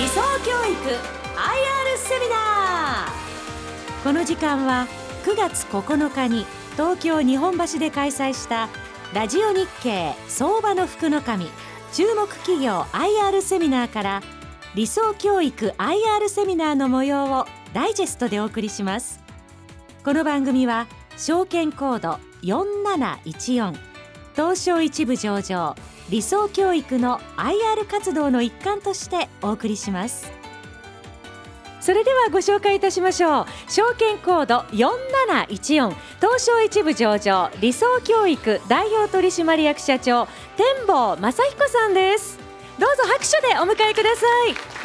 理想教育 IR セミナー。この時間は9月9日に東京日本橋で開催したラジオ日経相場の福の神。注目企業 IR セミナーから理想教育 IR セミナーの模様をダイジェストでお送りします。この番組は証券コード4714東証一部上場理想教育の IR 活動の一環としてお送りします。それではご紹介いたしましょう。証券コード4714東証一部上場理想教育代表取締役社長天坊正彦さんです。どうぞ拍手でお迎えください。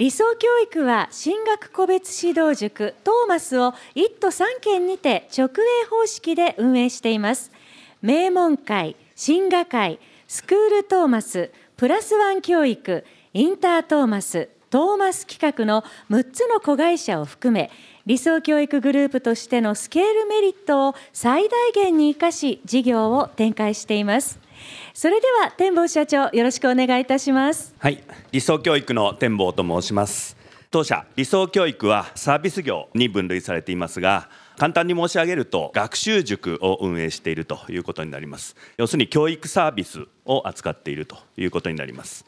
理想教育は進学個別指導塾トーマスを1都3県にて直営方式で運営しています。名門会進学会スクールトーマスプラスワン教育インタートーマストーマス企画の6つの子会社を含め理想教育グループとしてのスケールメリットを最大限に生かし事業を展開しています。それでは天坊社長よろしくお願いいたします。はい。理想教育の天坊と申します。当社理想教育はサービス業に分類されていますが簡単に申し上げると学習塾を運営しているということになります。要するに教育サービスを扱っているということになります。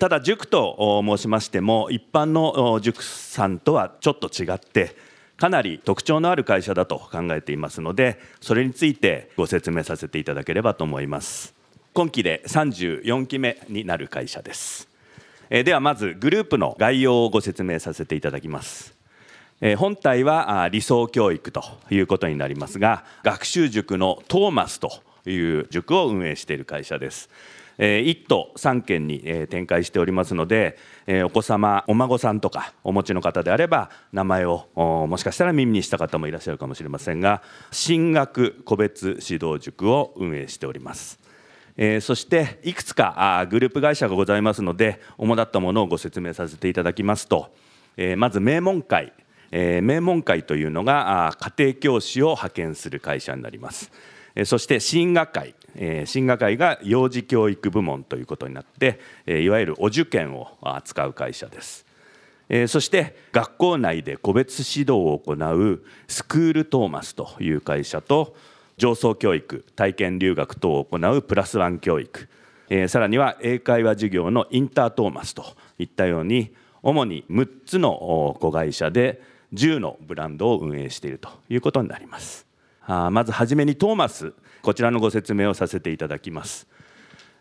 ただ塾と申しましても一般の塾さんとはちょっと違ってかなり特徴のある会社だと考えていますのでそれについてご説明させていただければと思います。今期で34期目になる会社です。ではまずグループの概要をご説明させていただきます。本体は理想教育ということになりますが学習塾のトーマスという塾を運営している会社です。1都3県に展開しておりますのでお子様お孫さんとかお持ちの方であれば名前をもしかしたら耳にした方もいらっしゃるかもしれませんが進学個別指導塾を運営しております。えそしていくつかあグループ会社がございますので主だったものをご説明させていただきますと、えまず名門会、え名門会というのがあ家庭教師を派遣する会社になります。そして進学会。進学会が幼児教育部門ということになっていわゆるお受験を扱う会社です。そして学校内で個別指導を行うスクールトーマスという会社と上層教育体験留学等を行うプラスワン教育。さらには英会話授業のインタートーマスといったように主に6つの子会社で10のブランドを運営しているということになります。まずはじめにトーマス。こちらのご説明をさせていただきます。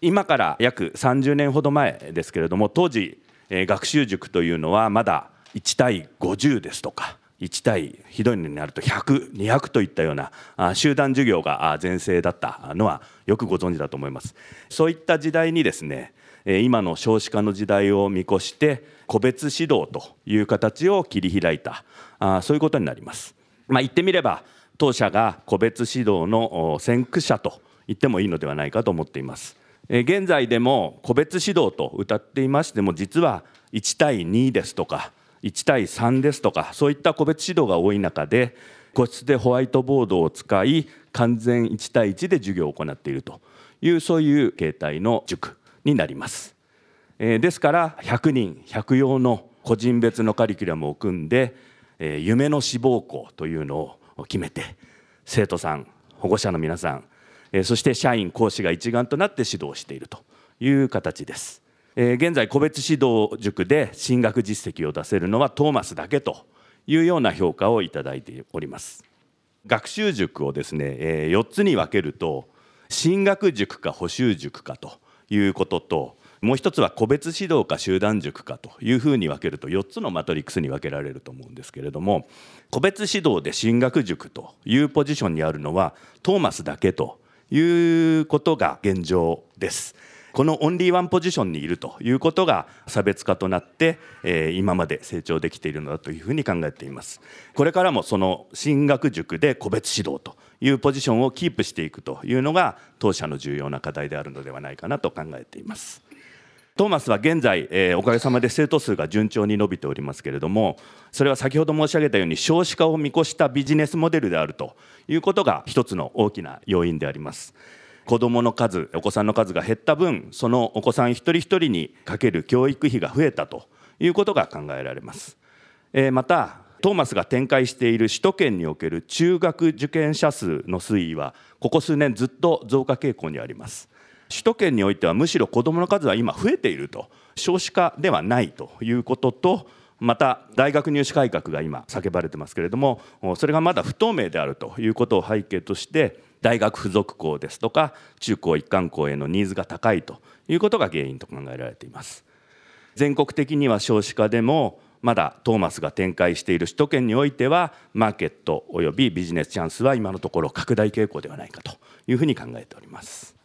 今から約30年ほど前ですけれども当時学習塾というのはまだ1対50ですとか1対ひどいのになると100200といったような集団授業が全盛だったのはよくご存知だと思います。そういった時代にですね今の少子化の時代を見越して個別指導という形を切り開いたそういうことになります、まあ、言ってみれば当社が個別指導の先駆者と言ってもいいのではないかと思っています。現在でも個別指導と謳っていましても実は1対2ですとか1対3ですとかそういった個別指導が多い中で個室でホワイトボードを使い完全1対1で授業を行っているというそういう形態の塾になります。えですから100人100用の個人別のカリキュラムを組んでえ夢の志望校というのを決めて生徒さん保護者の皆さんえそして社員講師が一丸となって指導しているという形です。現在個別指導塾で進学実績を出せるのはトーマスだけというような評価をいただいております学習塾をですね4つに分けると進学塾か補習塾かということともう一つは個別指導か集団塾かというふうに分けると4つのマトリックスに分けられると思うんですけれども個別指導で進学塾というポジションにあるのはトーマスだけということが現状です。このオンリーワンポジションにいるということが差別化となって、え今まで成長できているのだというふうに考えています。これからもその進学塾で個別指導というポジションをキープしていくというのが当社の重要な課題であるのではないかなと考えています。トーマスは現在、えー、おかげさまで生徒数が順調に伸びておりますけれどもそれは先ほど申し上げたように少子化を見越したビジネスモデルであるということが一つの大きな要因であります。子どもの数お子さんの数が減った分そのお子さん一人一人にかける教育費が増えたということが考えられます。えー、またトーマスが展開している首都圏における中学受験者数の推移はここ数年ずっと増加傾向にあります首都圏においてはむしろ子どもの数は今増えていると少子化ではないということとまた大学入試改革が今叫ばれてますけれどもそれがまだ不透明であるということを背景として大学附属校ですとか中高一貫校へのニーズが高いということが原因と考えられています。全国的には少子化でもまだトーマスが展開している首都圏においてはマーケットおよびビジネスチャンスは今のところ拡大傾向ではないかというふうに考えております、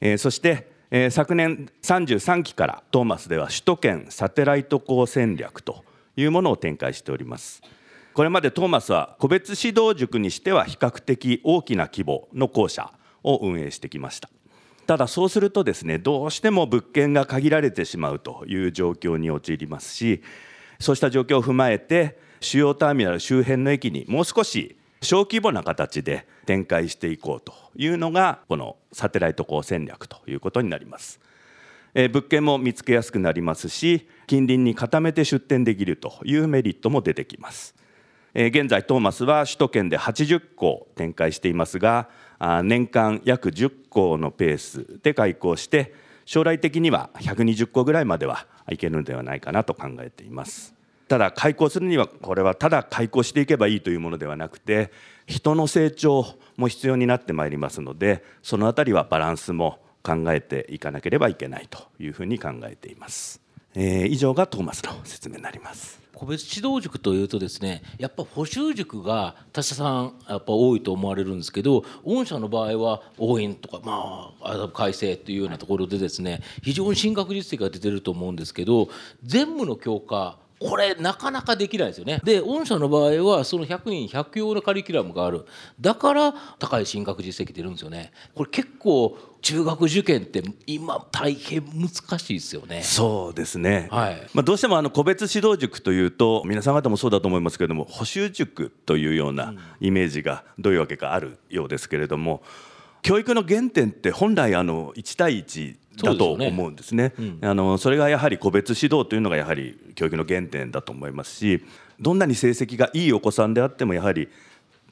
えー、そして、え、昨年33期からトーマスでは首都圏サテライト校戦略というものを展開しております。これまでトーマスは個別指導塾にしては比較的大きな規模の校舎を運営してきましたただそうするとですねどうしても物件が限られてしまうという状況に陥りますしそうした状況を踏まえて主要ターミナル周辺の駅にもう少し小規模な形で展開していこうというのがこのサテライト校戦略ということになります。え物件も見つけやすくなりますし近隣に固めて出店できるというメリットも出てきます。え現在トーマスは首都圏で80校展開していますが年間約10校のペースで開校して将来的には120校ぐらいまではいけるのではないかなと考えています。ただ開校するにはこれはただ開校していけばいいというものではなくて人の成長も必要になってまいりますのでそのあたりはバランスも考えていかなければいけないというふうに考えています、えー、以上がトーマスの説明になります。個別指導塾というとですねやっぱ補習塾が他社さんやっぱ多いと思われるんですけど御社の場合は応援とかまあ改正というようなところでですね非常に進学実績が出てると思うんですけど全部の教科これなかなかできないですよねで御社の場合はその100人100用のカリキュラムがあるだから高い進学実績出るんですよねこれ結構中学受験って今大変難しいですよね。そうですね。はい。まあどうしてもあの個別指導塾というと皆さん方もそうだと思いますけれども補習塾というようなイメージがどういうわけかあるようですけれども、教育の原点って本来あの1対1だと思うんですね。そ、ねうん、あのそれがやはり個別指導というのがやはり教育の原点だと思いますしどんなに成績がいいお子さんであってもやはり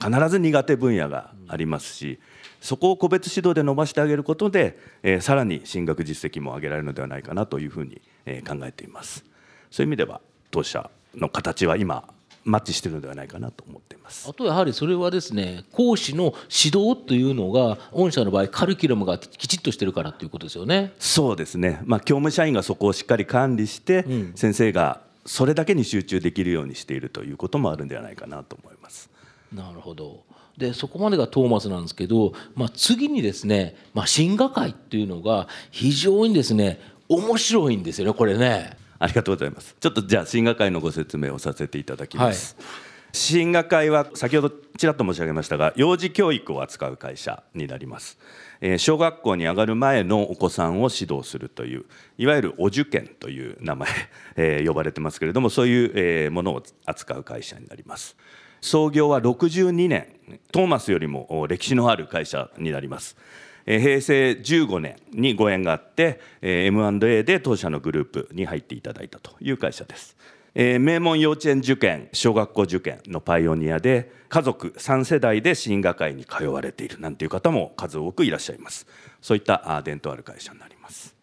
必ず苦手分野がありますしそこを個別指導で伸ばしてあげることで、えー、さらに進学実績も上げられるのではないかなというふうに、えー、考えています。そういう意味では当社の形は今マッチしてるのではないかなと思っています。あとやはりそれはですね講師の指導というのが御社の場合カリキュラムがきちっとしてるからということですよね。そうですね、まあ、教務社員がそこをしっかり管理して、うん、先生がそれだけに集中できるようにしているということもあるんではないかなと思います。なるほど。でそこまでがトーマスなんですけど、まあ、次にですね、まあ、進学会っていうのが非常にですね面白いんですよねこれね。ありがとうございます。ちょっとじゃあ進学会のご説明をさせていただきます。はい。進学会は先ほどちらっと申し上げましたが幼児教育を扱う会社になります、えー、小学校に上がる前のお子さんを指導するといういわゆるお受験という名前、えー、呼ばれてますけれどもそういう、えー、ものを扱う会社になります。創業は62年。トーマスよりも歴史のある会社になります平成15年にご縁があって M&A で当社のグループに入っていただいたという会社です。え名門幼稚園受験小学校受験のパイオニアで家族3世代で進学会に通われているなんていう方も数多くいらっしゃいます。そういった伝統ある会社になります。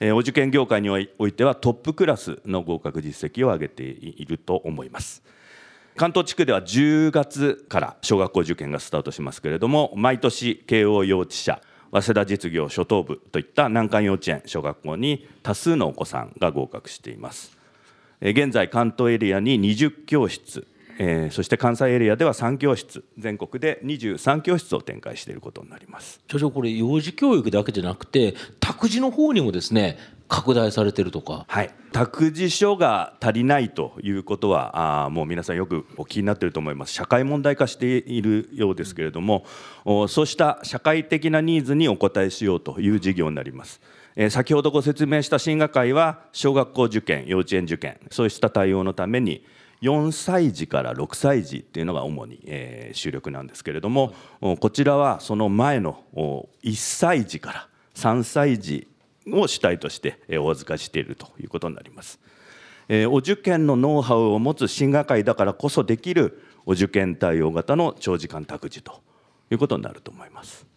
えお受験業界においてはトップクラスの合格実績を上げていると思います。関東地区では10月から小学校受験がスタートしますけれども毎年慶応幼稚舎早稲田実業初等部といった難関幼稚園小学校に多数のお子さんが合格しています。現在関東エリアに20教室えー、そして関西エリアでは3教室全国で23教室を展開していることになります。所長これ幼児教育だけじゃなくて託児の方にもですね拡大されてるとか、はい、託児所が足りないということはあもう皆さんよくお気になっていると思います。社会問題化しているようですけれども、うん、そうした社会的なニーズにお応えしようという事業になります。え先ほどご説明した進学会は小学校受験幼稚園受験そうした対応のために4歳児から6歳児っていうのが主に、えー、主力なんですけれども、こちらはその前の1歳児から3歳児を主体としてお預かりしているということになります。えー、お受験のノウハウを持つ進学会だからこそできるお受験対応型の長時間託児ということになると思います。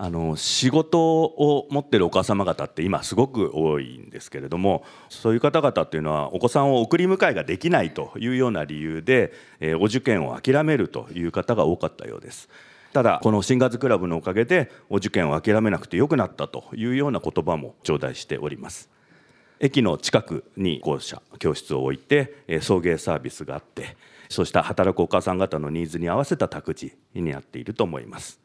あの仕事を持ってるお母様方って今すごく多いんですけれどもそういう方々っていうのはお子さんを送り迎えができないというような理由で、え、お受験を諦めるという方が多かったようです。ただこの新月クラブのおかげでお受験を諦めなくてよくなったというような言葉も頂戴しております駅の近くに校舎教室を置いて送迎サービスがあってそうした働くお母さん方のニーズに合わせた託児になっていると思います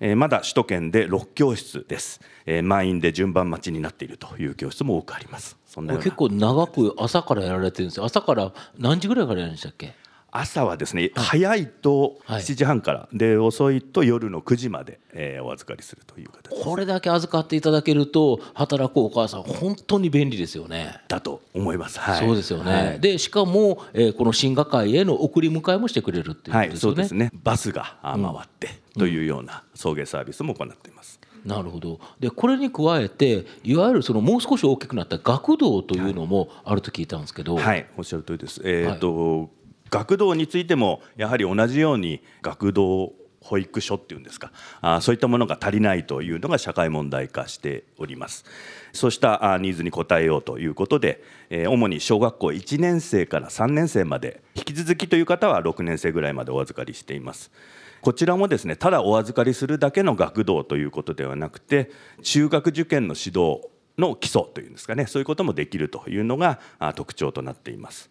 えまだ首都圏で6教室です、え満員で順番待ちになっているという教室も多くあります。そんな。結構長く朝からやられてるんですよ。朝から何時ぐらいからやるんでしたっけ？朝はですね、早いと7時半から、はい、で遅いと夜の9時まで、えー、お預かりするという形これだけ預かっていただけると働くお母さん本当に便利ですよね。だと思います、はい、そうですよね、はい、でしかも、えー、この進学会への送り迎えもしてくれるっていうことですよね、はい、そうですね。バスが回って、というような送迎サービスも行っています、なるほど。でこれに加えていわゆるそのもう少し大きくなった学童というのもあると聞いたんですけど、はい、はい、おっしゃる通りです。えーと、はい、学童についてもやはり同じように学童保育所っていうんですかあそういったものが足りないというのが社会問題化しております。そうしたニーズに応えようということで、え主に小学校1年生から3年生まで引き続きという方は6年生ぐらいまでお預かりしています。こちらもですねただお預かりするだけの学童ということではなくて中学受験の指導の基礎というんですかねそういうこともできるというのが特徴となっています。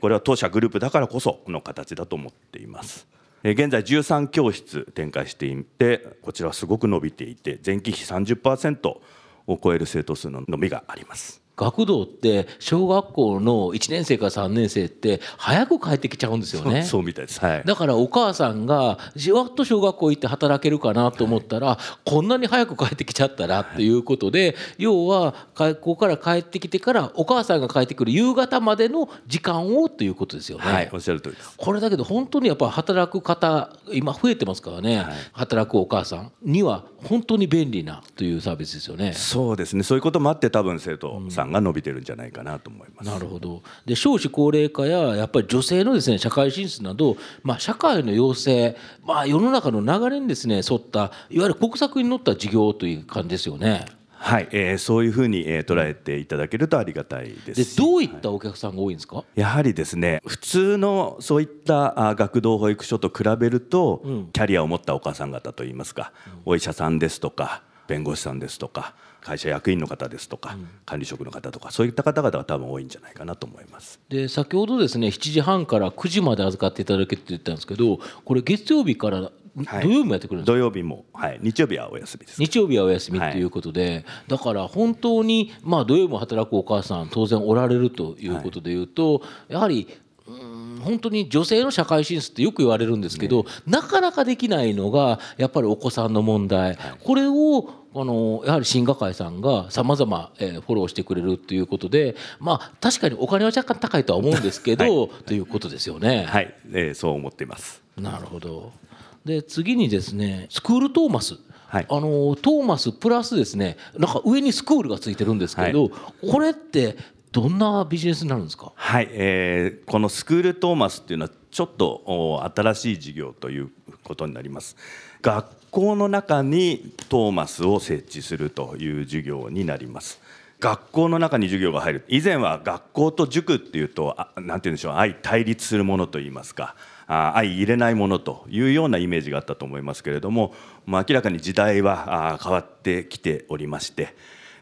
これは当社グループだからこその形だと思っています。現在13教室展開していてこちらはすごく伸びていて前期比30%を超える生徒数の伸びがあります。学童って小学校の1年生から3年生って早く帰ってきちゃうんですよね。そうみたいです、はい、だからお母さんがじわっと小学校行って働けるかなと思ったら、はい、こんなに早く帰ってきちゃったらっていうことで、はい、要は学校から帰ってきてからお母さんが帰ってくる夕方までの時間をということですよね。はい、おっしゃる通りです。これだけど本当にやっぱ働く方今増えてますからね、働くお母さんには本当に便利なというサービスですよね。そうですね。そういうこともあって多分生徒さんが伸びてるんじゃないかなと思います。なるほどで少子高齢化ややっぱり女性のですね社会進出など、まあ、社会の要請、まあ、世の中の流れにですね沿ったいわゆる国策に乗った事業という感じですよね。はい、えー、そういうふうに、えー、捉えていただけるとありがたいです。でどういったお客さんが多いんですか、やはりですね普通のそういった学童保育所と比べると、うん、キャリアを持ったお母さん方といいますか、うん、お医者さんですとか弁護士さんですとか会社役員の方ですとか、うん、管理職の方とかそういった方々が多分多いんじゃないかなと思います。で先ほどですね7時半から9時まで預かっていただけって言ったんですけどこれ月曜日から土曜日もやってくるんですか、土曜日も、はい、日曜日はお休みです。日曜日はお休みということで、はい、だから本当に、まあ、土曜日も働くお母さん当然おられるということでいうと、はい、やはり本当に女性の社会進出ってよく言われるんですけど、ね、なかなかできないのがやっぱりお子さんの問題、はい、これをあのやはり新学会さんがさまざまフォローしてくれるっていうことでまあ確かにお金は若干高いとは思うんですけど、はい、ということですよね。はい、えー、そう思っています。なるほど。で次にですねスクールトーマス。はい、あのトーマスプラスですねなんか上にスクールがついてるんですけど、はい、これってどんなビジネスになるんですか？はい、えー、このスクールトーマスっていうのはちょっと新しい事業ということになります学校の中にトーマスを設置するという授業になります。学校の中に授業が入る。以前は学校と塾っていうと何て言うんでしょう。相対立するものといいますか。相入れないものというようなイメージがあったと思いますけれども、ま、明らかに時代は変わってきておりまして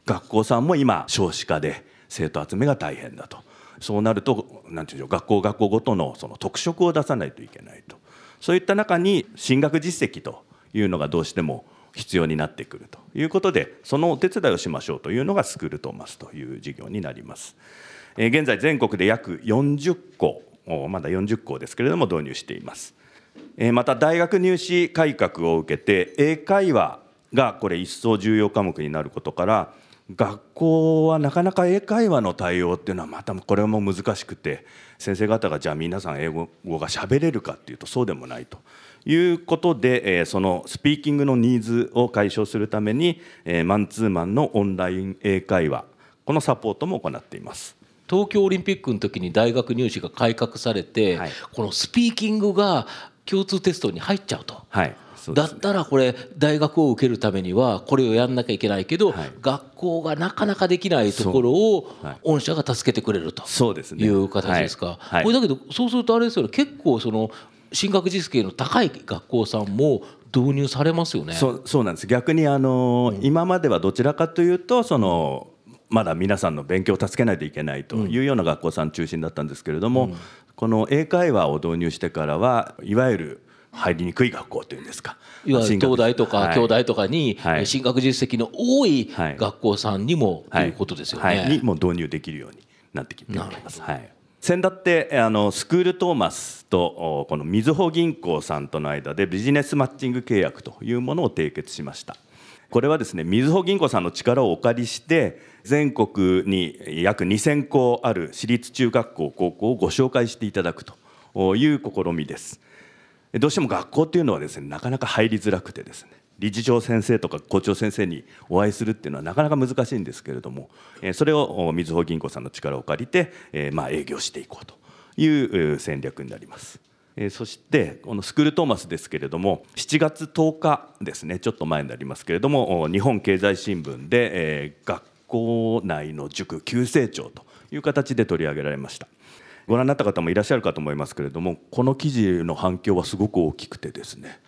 学校さんも今少子化で生徒集めが大変だと。そうなると何て言うんでしょう。学校学校ごとのその特色を出さないといけないと。そういった中に進学実績というのがどうしても必要になってくるということでそのお手伝いをしましょうというのがスクールトーマスという事業になります。現在全国で約40校まだ40校ですけれども導入しています。また大学入試改革を受けて英会話がこれ一層重要科目になることから学校はなかなか英会話の対応っていうのはまたこれも難しくて先生方がじゃあ皆さん英語が喋れるかっていうとそうでもないということで、えそのスピーキングのニーズを解消するために、えマンツーマンのオンライン英会話このサポートも行っています。東京オリンピックの時に大学入試が改革されて、はい、このスピーキングが共通テストに入っちゃうと。はい。だったらこれ大学を受けるためにはこれをやんなきゃいけないけど、はい、学校がなかなかできないところを御社が助けてくれるという形ですか。これだけどそうするとあれですよね。結構その進学実績の高い学校さんも導入されますよね。そうそうなんです。逆にあの、うん、今まではどちらかというとそのまだ皆さんの勉強を助けないといけないというような学校さん中心だったんですけれども、うん、この英会話を導入してからはいわゆる入りにくい学校というんですか。いわゆる東大とか京大とかに進学実績の多い学校さんにもということですよね。にも導入できるようになってきております。はい先だってあのスクールトーマスとこのみずほ銀行さんとの間でビジネスマッチング契約というものを締結しました。これはですねみずほ銀行さんの力をお借りして全国に約2000校ある私立中学校高校をご紹介していただくという試みです。どうしても学校っていうのはですねなかなか入りづらくてですね理事長先生とか校長先生にお会いするっていうのはなかなか難しいんですけれどもえそれをみずほ銀行さんの力を借りてえまあ営業していこうという戦略になります。えそしてこのスクールトーマスですけれども7月10日ですねちょっと前になりますけれども日本経済新聞でえ学校内の塾急成長という形で取り上げられましたご覧になった方もいらっしゃるかと思いますけれどもこの記事の反響はすごく大きくてですね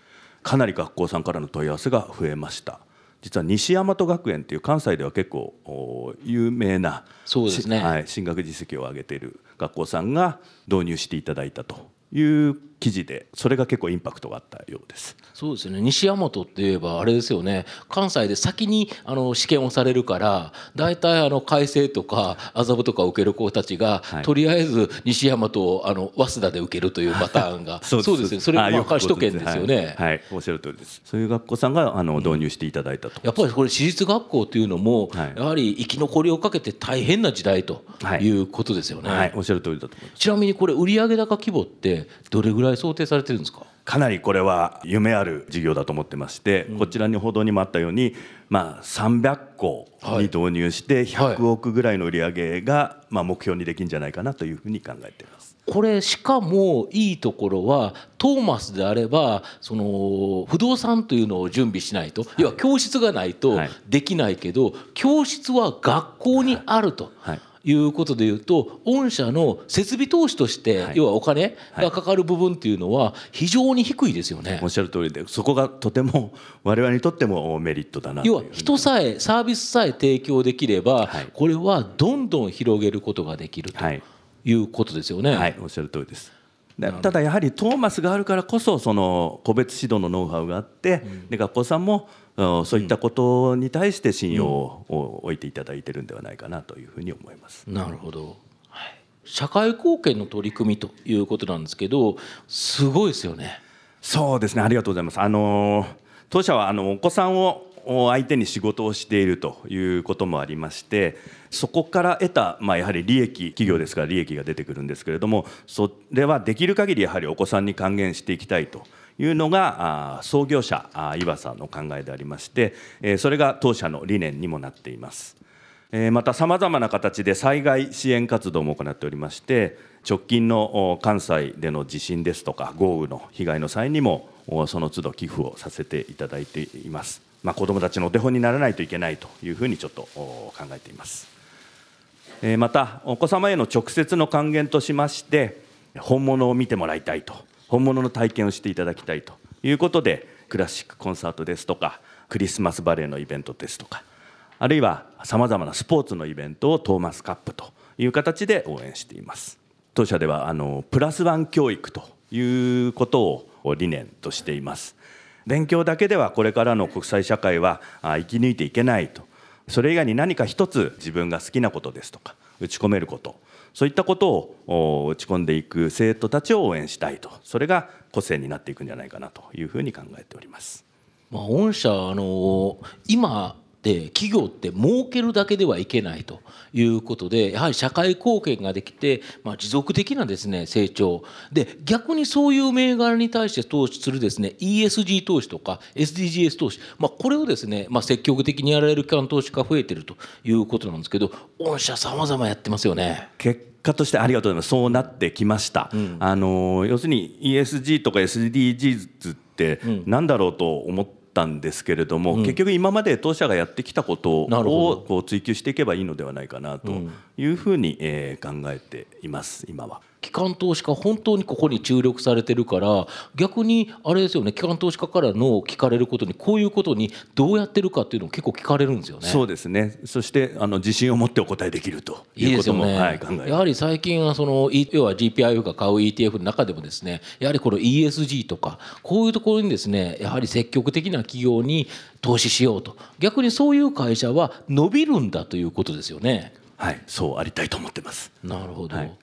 かなり学校さんからの問い合わせが増えました。実は西大和学園という関西では結構有名なそうですね、はい、進学実績を上げている学校さんが導入していただいたという記事でそれが結構インパクトがあったようです。そうですね。西大和って言えばあれですよね。関西で先にあの試験をされるから大体あの改正とか麻布とか受ける子たちが、はい、とりあえず西大和をあの早稲田で受けるというパターンが そうです。ね。それがまあ首都圏ですよね、はい、はい、おっしゃる通りです。そういう学校さんがあの導入していただいたと、やっぱりこれ私立学校というのも、はい、やはり生き残りをかけて大変な時代ということですよね、はい。おっしゃる通りだとちなみにこれ売上高規模ってどれぐらい想定されてるんですか？かなりこれは夢ある事業だと思ってまして、うん、こちらに報道にもあったように、まあ、300校に導入して100億ぐらいの売り上げが、まあ、目標にできるんじゃないかなというふうに考えています。これしかもいいところはトーマスであればその不動産というのを準備しないと、はい、要は教室がないとできないけど、はい、教室は学校にあると。はいいうことでいうと御社の設備投資として、要はお金がかかる部分っていうのは非常に低いですよね。おっしゃる通りでそこがとても 我々にとってもメリットだな要は人さえサービスさえ提供できれば、これはどんどん広げることができるということですよね。はい、おっしゃる通りですただやはりトーマスがあるからこそその個別指導のノウハウがあって、で学校さんもそういったことに対して信用を置いていただいてるんではないかなというふうに思います。なるほど、はい、社会貢献の取り組みということなんですけどすごいですよね。そうですねありがとうございます。あの当社はあのお子さんを相手に仕事をしているということもありましてそこから得た、まあ、やはり利益企業ですから利益が出てくるんですけれどもそれはできる限りやはりお子さんに還元していきたいというのが創業者岩佐の考えでありましてそれが当社の理念にもなっています。またさまざまな形で災害支援活動も行っておりまして直近の関西での地震ですとか豪雨の被害の際にもその都度寄付をさせていただいています。まあ、子どもたちのお手本にならないといけないというふうにちょっと考えています。またお子様への直接の還元としまして本物を見てもらいたいと本物の体験をしていただきたいということでクラシックコンサートですとかクリスマスバレエのイベントですとかあるいはさまざまなスポーツのイベントをトーマスカップという形で応援しています当社ではあのプラスワン教育ということを理念としています勉強だけではこれからの国際社会は生き抜いていけないと。それ以外に何か一つ自分が好きなことですとか打ち込めること。そういったことを打ち込んでいく生徒たちを応援したいと。それが個性になっていくんじゃないかなというふうに考えております。まあ、御社あの今って企業って儲けるだけではいけないということでやはり社会貢献ができて、まあ、持続的なですね成長。で逆にそういう銘柄に対して投資するですね ESG 投資とか SDGs 投資、まあ、これをですね、まあ、積極的にやられる機関投資家が増えてるということなんですけど御社さまざまやってますよね。結果としてありがとうございます。そうなってきました、うん、あの要するに ESG とか SDGs って何だろうと思ったんですけれども、うん、結局今まで当社がやってきたことをこう追求していけばいいのではないかなというふうに、え考えています今は。機関投資家本当にここに注力されてるから逆にあれですよね機関投資家からの聞かれることにこういうことにどうやってるかっていうのを結構聞かれるんですよね。そうですねそしてあの自信を持ってお答えできるということもいい、ねはい、考えやはり最近はその要は GPIF が買う ETF の中でもですねやはりこの ESG とかこういうところにですねやはり積極的な企業に投資しようと逆にそういう会社は伸びるんだということですよね。はい、そうありたいと思ってます。なるほど。はい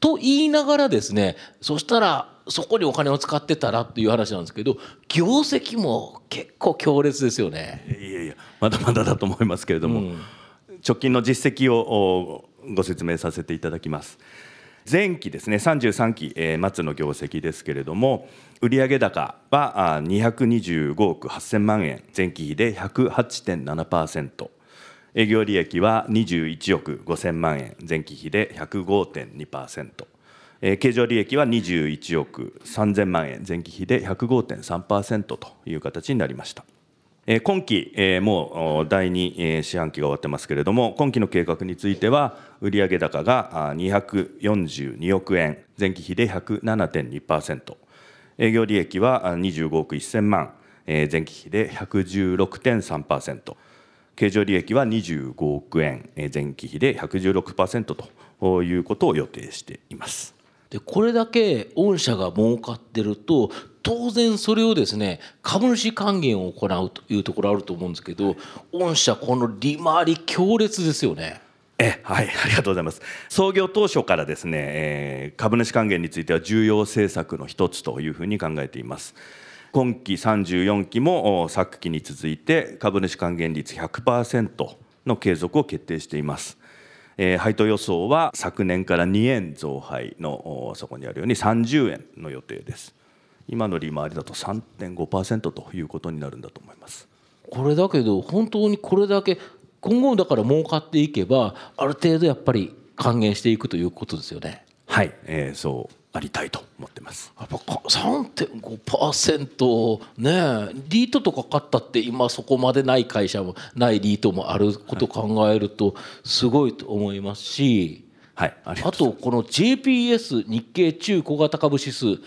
と言いながらですねそしたらそこにお金を使ってたらっていう話なんですけど業績も結構強烈ですよね。いやいやまだまだだと思いますけれども、うん、直近の実績をご説明させていただきます。前期ですね33期末の業績ですけれども売上高は225億8000万円前期比で108.7%。営業利益は21億5000万円前期比で105.2%経常利益は21億3000万円前期比で105.3%という形になりました。今期もう第2四半期が終わってますけれども今期の計画については売上高が242億円前期比で107.2%営業利益は25億1000万前期比で116.3%経常利益は25億円前期比で116%ということを予定しています。でこれだけ御社が儲かってると当然それをですね株主還元を行うというところあると思うんですけど御社この利回り強烈ですよね。えはい、ありがとうございます。創業当初からですね、えー、株主還元については重要政策の一つというふうに考えています。今期34期も昨期に続いて株主還元率100%の継続を決定しています。えー、配当予想は昨年から2円増配のそこにあるように30円の予定です。今の利回りだと3.5%ということになるんだと思います。これだけど本当にこれだけ今後だから儲かっていけばある程度やっぱり還元していくということですよね。はい、えー、そうありたいと思ってます。やっぱ3.5%ねリートとか買ったって今そこまでない会社もないリートもあること考えるとすごいと思いますし、はい、あとこの JPS 日経中小型株指数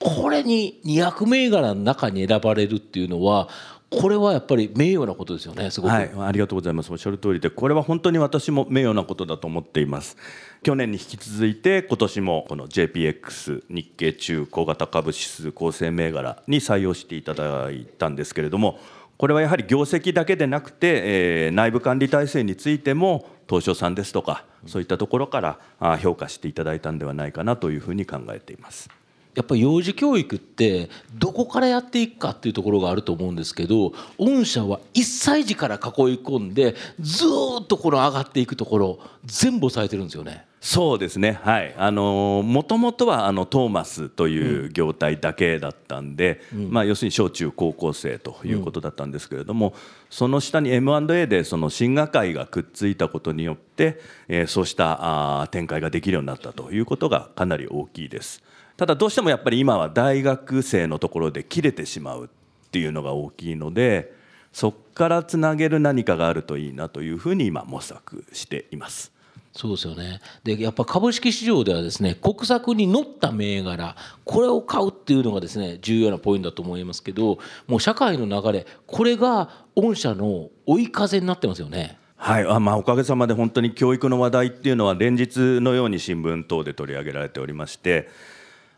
これに200銘柄の中に選ばれるっていうのはこれはやっぱり名誉なことですよねすごく、はい、ありがとうございます。おっしゃる通りでこれは本当に私も名誉なことだと思っています。去年に引き続いて今年もこの JPX 日経中小型株指数構成銘柄に採用していただいたんですけれどもこれはやはり業績だけでなくて、えー、内部管理体制についても東証さんですとかそういったところから評価していただいたんではないかなというふうに考えています。やっぱり幼児教育ってどこからやっていくかっていうところがあると思うんですけど御社は1歳児から囲い込んでずっとこの上がっていくところ全部されてるんですよね。そうですねはいあのもともとはあのトーマスという業態だけだったんで、うん、まあ、要するに小中高校生ということだったんですけれども、うん、その下に M&A でその進学会がくっついたことによって、えー、そうしたあ展開ができるようになったということがかなり大きいです。ただどうしてもやっぱり今は大学生のところで切れてしまうっていうのが大きいのでそこからつなげる何かがあるといいなというふうに今模索しています。そうですよねでやっぱ株式市場ではですね国策に乗った銘柄これを買うっていうのがですね重要なポイントだと思いますけどもう社会の流れこれが御社の追い風になってますよね。はいあまあ、おかげさまで本当に教育の話題っていうのは連日のように新聞等で取り上げられておりまして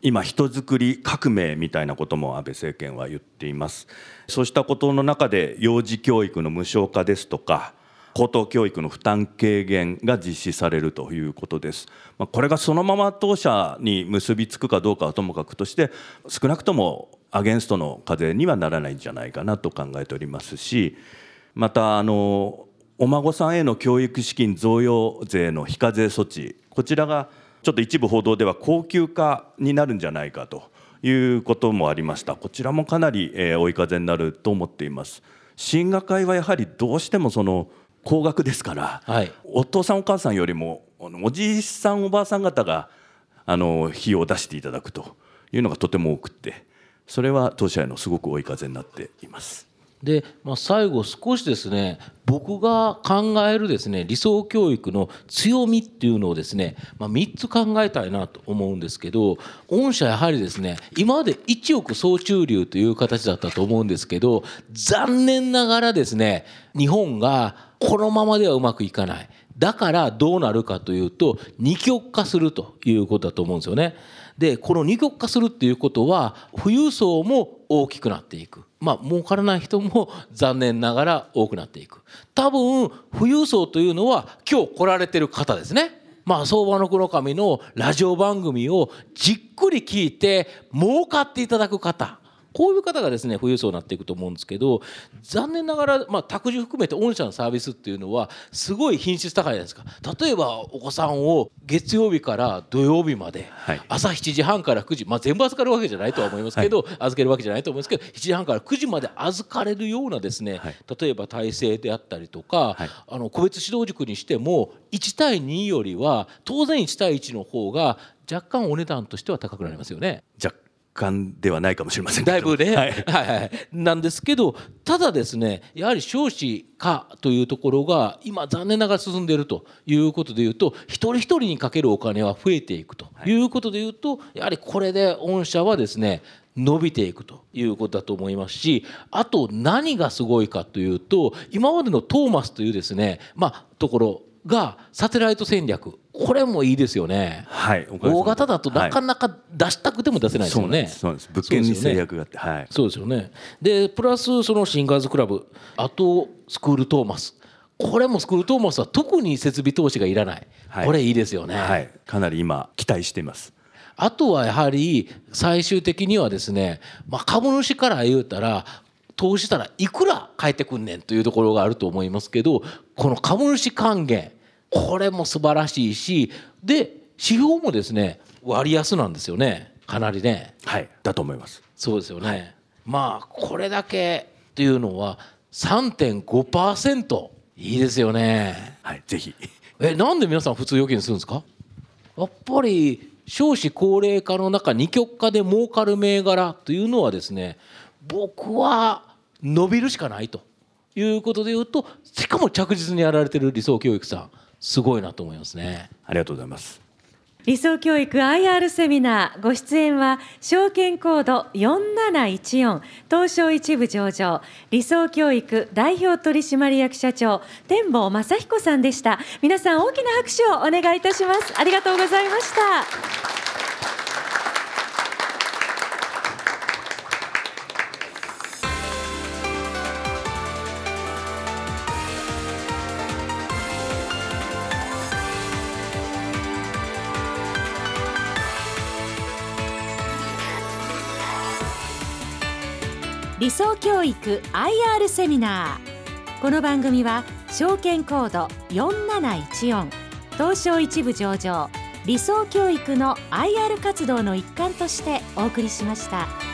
今人づくり革命みたいなことも安倍政権は言っていますそうしたことの中で幼児教育の無償化ですとか高等教育の負担軽減が実施されるということです。まあ、これがそのまま当社に結びつくかどうかはともかくとして少なくともアゲンストの風にはならないんじゃないかなと考えておりますしまたあのお孫さんへの教育資金贈与税の非課税措置こちらがちょっと一部報道では高級化になるんじゃないかということもありました。こちらもかなり、えー、追い風になると思っています。進学会はやはりどうしてもその高額ですから、はい、お父さんお母さんよりもおじいさんおばあさん方があの費用を出していただくというのがとても多くってそれは当社へのすごく追い風になっています。で、まあ、最後少しですね僕が考えるですね理想教育の強みっていうのをですね、まあ、3つ考えたいなと思うんですけど御社やはりですね今まで1億総中流という形だったと思うんですけど残念ながらですね日本がこのままではうまくいかないだからどうなるかというと二極化するということだと思うんですよね。でこの二極化するっていうことは富裕層も大きくなっていく。まあ儲からない人も 残念ながら多くなっていく。多分富裕層というのは今日来られてる方ですね。まあ相場の黒髪のラジオ番組をじっくり聞いて儲かっていただく方。こういう方がですね富裕層になっていくと思うんですけど残念ながら、まあ、託児含めて御社のサービスっていうのはすごい品質高いじゃないですか。例えばお子さんを月曜日から土曜日まで、はい、朝7時半から9時、まあ、全部預かるわけじゃないとは思いますけど、はい、預けるわけじゃないと思いますけど7時半から9時まで預かれるようなですね、はい、例えば体制であったりとか、あの個別指導塾にしても1対2よりは当然1対1の方が若干お値段としては高くなりますよね。若感ではないかもしれませんだいぶね、はい、はいはい。なんですけどただですねやはり少子化というところが今残念ながら進んでいるということでいうと一人一人にかけるお金は増えていくとい。うことでいうとやはりこれで御社はですね伸びていくということだと思いますしあと何がすごいかというと今までのトーマスというですねまあところがサテライト戦略これもいいですよね、はい、大型だとなかなか出したくても出せないですよね、そうです。物件に制約があって、はい、そうですよね。でプラスそのシンガーズクラブあとスクールトーマス。これもスクールトーマスは特に設備投資がいらない、はい、これいいですよね、はい、かなり今期待しています。あとはやはり最終的にはですね、まあ、株主から言うたら投資したらいくら返ってくんねんというところがあると思いますけどこの株主還元これも素晴らしいしで指標もですね割安なんですよね。かなりね。はい。だと思います。そうですよね、はい、まあこれだけっていうのは3.5%いいですよね。はいぜひ。えなんで皆さん普通預金するんですか？やっぱり少子高齢化の中二極化で儲かる銘柄というのはですね僕は伸びるしかないということでいうとしかも着実にやられてる理想教育さんすごいなと思いますね。ありがとうございます。理想教育 IR セミナーご出演は証券コード4714東証一部上場。理想教育代表取締役社長天保正彦さんでした。皆さん大きな拍手をお願いいたします。ありがとうございました教育 IR セミナーこの番組は証券コード4714東証一部上場理想教育の IR 活動の一環としてお送りしました。